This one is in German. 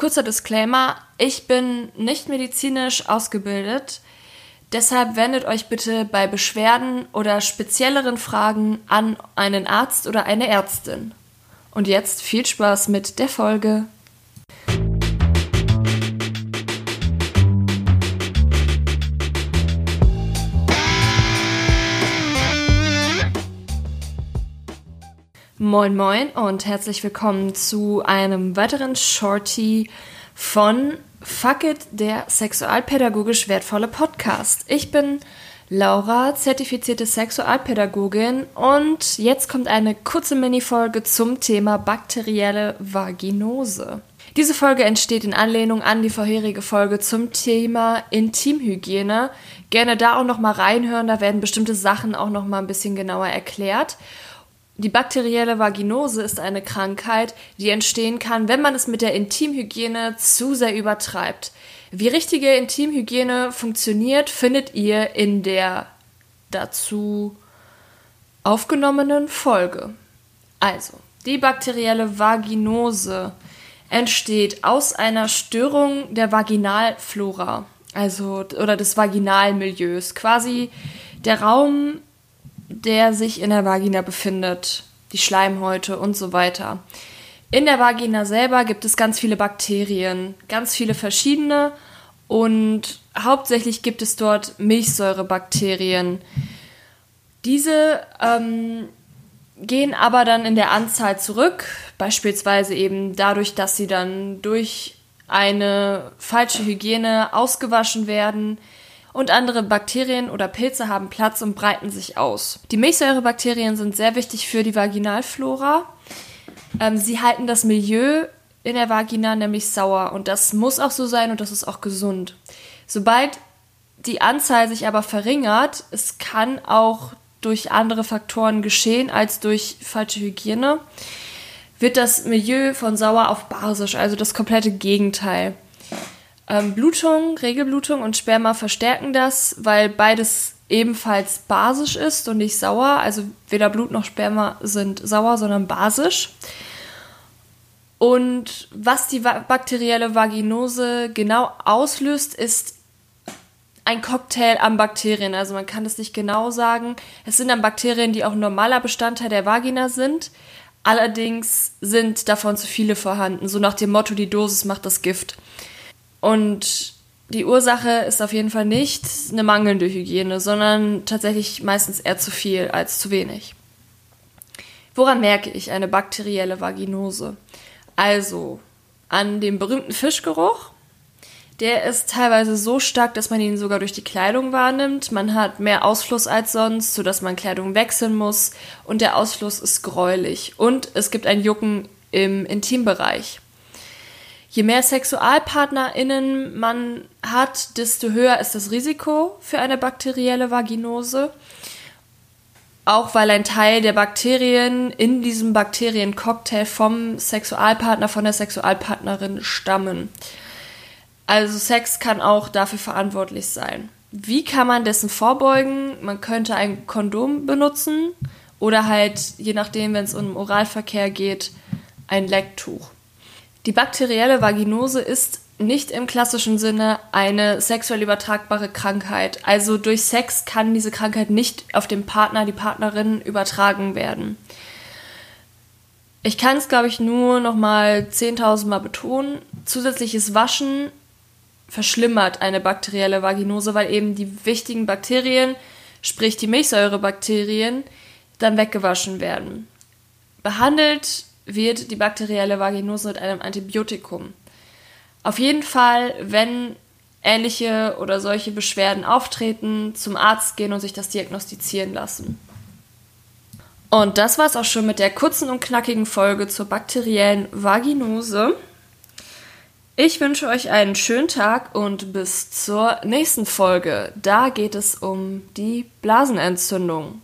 Kurzer Disclaimer, ich bin nicht medizinisch ausgebildet, deshalb wendet euch bitte bei Beschwerden oder spezielleren Fragen an einen Arzt oder eine Ärztin. Und jetzt viel Spaß mit der Folge. Moin Moin und herzlich willkommen zu einem weiteren Shorty von Fuck It, der sexualpädagogisch wertvolle Podcast. Ich bin Laura, zertifizierte Sexualpädagogin und jetzt kommt eine kurze Minifolge zum Thema bakterielle Vaginose. Diese Folge entsteht in Anlehnung an die vorherige Folge zum Thema Intimhygiene. Gerne da auch noch mal reinhören, da werden bestimmte Sachen auch noch mal ein bisschen genauer erklärt. Die bakterielle Vaginose ist eine Krankheit, die entstehen kann, wenn man es mit der Intimhygiene zu sehr übertreibt. Wie richtige Intimhygiene funktioniert, findet ihr in der dazu aufgenommenen Folge. Also, die bakterielle Vaginose entsteht aus einer Störung der Vaginalflora, also oder des Vaginalmilieus, quasi der Raum der sich in der Vagina befindet, die Schleimhäute und so weiter. In der Vagina selber gibt es ganz viele Bakterien, ganz viele verschiedene und hauptsächlich gibt es dort Milchsäurebakterien. Diese ähm, gehen aber dann in der Anzahl zurück, beispielsweise eben dadurch, dass sie dann durch eine falsche Hygiene ausgewaschen werden, und andere Bakterien oder Pilze haben Platz und breiten sich aus. Die Milchsäurebakterien sind sehr wichtig für die Vaginalflora. Ähm, sie halten das Milieu in der Vagina nämlich sauer und das muss auch so sein und das ist auch gesund. Sobald die Anzahl sich aber verringert, es kann auch durch andere Faktoren geschehen als durch falsche Hygiene, wird das Milieu von sauer auf basisch, also das komplette Gegenteil. Ähm, Blutung, Regelblutung und Sperma verstärken das, weil beides ebenfalls basisch ist und nicht sauer. Also weder Blut noch Sperma sind sauer, sondern basisch. Und was die bakterielle Vaginose genau auslöst, ist ein Cocktail an Bakterien. Also man kann es nicht genau sagen. Es sind dann Bakterien, die auch normaler Bestandteil der Vagina sind. Allerdings sind davon zu viele vorhanden. So nach dem Motto, die Dosis macht das Gift. Und die Ursache ist auf jeden Fall nicht eine mangelnde Hygiene, sondern tatsächlich meistens eher zu viel als zu wenig. Woran merke ich eine bakterielle Vaginose? Also an dem berühmten Fischgeruch. Der ist teilweise so stark, dass man ihn sogar durch die Kleidung wahrnimmt. Man hat mehr Ausfluss als sonst, sodass man Kleidung wechseln muss. Und der Ausfluss ist gräulich. Und es gibt ein Jucken im Intimbereich. Je mehr SexualpartnerInnen man hat, desto höher ist das Risiko für eine bakterielle Vaginose. Auch weil ein Teil der Bakterien in diesem Bakteriencocktail vom Sexualpartner, von der Sexualpartnerin stammen. Also Sex kann auch dafür verantwortlich sein. Wie kann man dessen vorbeugen? Man könnte ein Kondom benutzen oder halt, je nachdem, wenn es um Oralverkehr geht, ein Lecktuch. Die bakterielle Vaginose ist nicht im klassischen Sinne eine sexuell übertragbare Krankheit. Also durch Sex kann diese Krankheit nicht auf den Partner, die Partnerin übertragen werden. Ich kann es, glaube ich, nur noch mal 10.000 Mal betonen. Zusätzliches Waschen verschlimmert eine bakterielle Vaginose, weil eben die wichtigen Bakterien, sprich die Milchsäurebakterien, dann weggewaschen werden. Behandelt wird die bakterielle Vaginose mit einem Antibiotikum. Auf jeden Fall, wenn ähnliche oder solche Beschwerden auftreten, zum Arzt gehen und sich das diagnostizieren lassen. Und das war es auch schon mit der kurzen und knackigen Folge zur bakteriellen Vaginose. Ich wünsche euch einen schönen Tag und bis zur nächsten Folge. Da geht es um die Blasenentzündung.